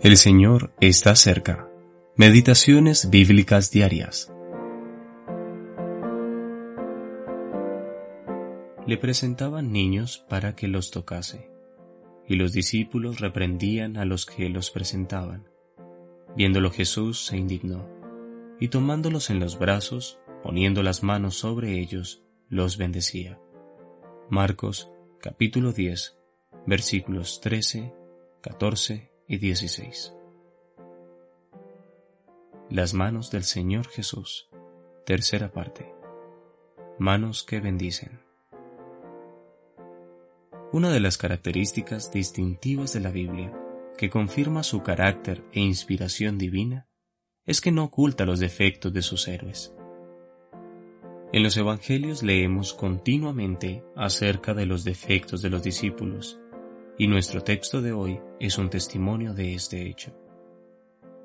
El Señor está cerca. Meditaciones bíblicas diarias. Le presentaban niños para que los tocase, y los discípulos reprendían a los que los presentaban. Viéndolo Jesús se indignó, y tomándolos en los brazos, poniendo las manos sobre ellos, los bendecía. Marcos capítulo 10 versículos 13, 14 y 16. Las manos del Señor Jesús. Tercera parte. Manos que bendicen. Una de las características distintivas de la Biblia que confirma su carácter e inspiración divina es que no oculta los defectos de sus héroes. En los Evangelios leemos continuamente acerca de los defectos de los discípulos y nuestro texto de hoy es un testimonio de este hecho.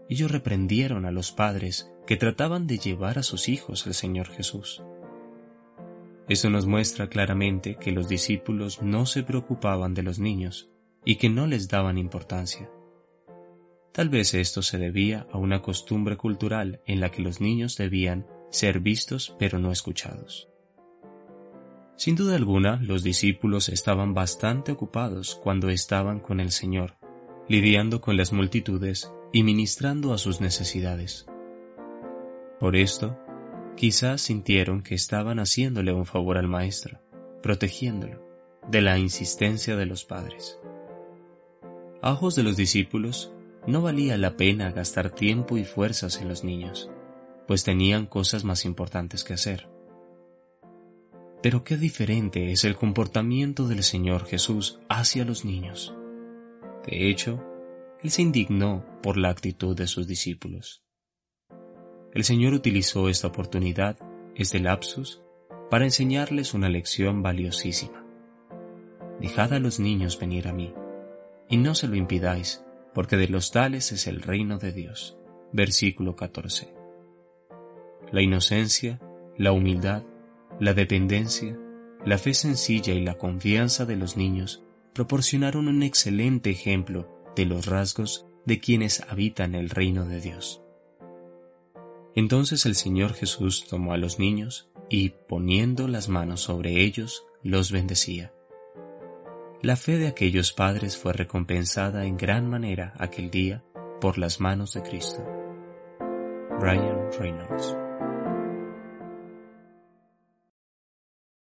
Ellos reprendieron a los padres que trataban de llevar a sus hijos al Señor Jesús. Esto nos muestra claramente que los discípulos no se preocupaban de los niños y que no les daban importancia. Tal vez esto se debía a una costumbre cultural en la que los niños debían ser vistos pero no escuchados. Sin duda alguna, los discípulos estaban bastante ocupados cuando estaban con el Señor, lidiando con las multitudes y ministrando a sus necesidades. Por esto, quizás sintieron que estaban haciéndole un favor al Maestro, protegiéndolo de la insistencia de los padres. A ojos de los discípulos, no valía la pena gastar tiempo y fuerzas en los niños, pues tenían cosas más importantes que hacer. Pero qué diferente es el comportamiento del Señor Jesús hacia los niños. De hecho, Él se indignó por la actitud de sus discípulos. El Señor utilizó esta oportunidad, este lapsus, para enseñarles una lección valiosísima. Dejad a los niños venir a mí, y no se lo impidáis, porque de los tales es el reino de Dios. Versículo 14. La inocencia, la humildad, la dependencia, la fe sencilla y la confianza de los niños proporcionaron un excelente ejemplo de los rasgos de quienes habitan el reino de Dios. Entonces el Señor Jesús tomó a los niños y, poniendo las manos sobre ellos, los bendecía. La fe de aquellos padres fue recompensada en gran manera aquel día por las manos de Cristo. Brian Reynolds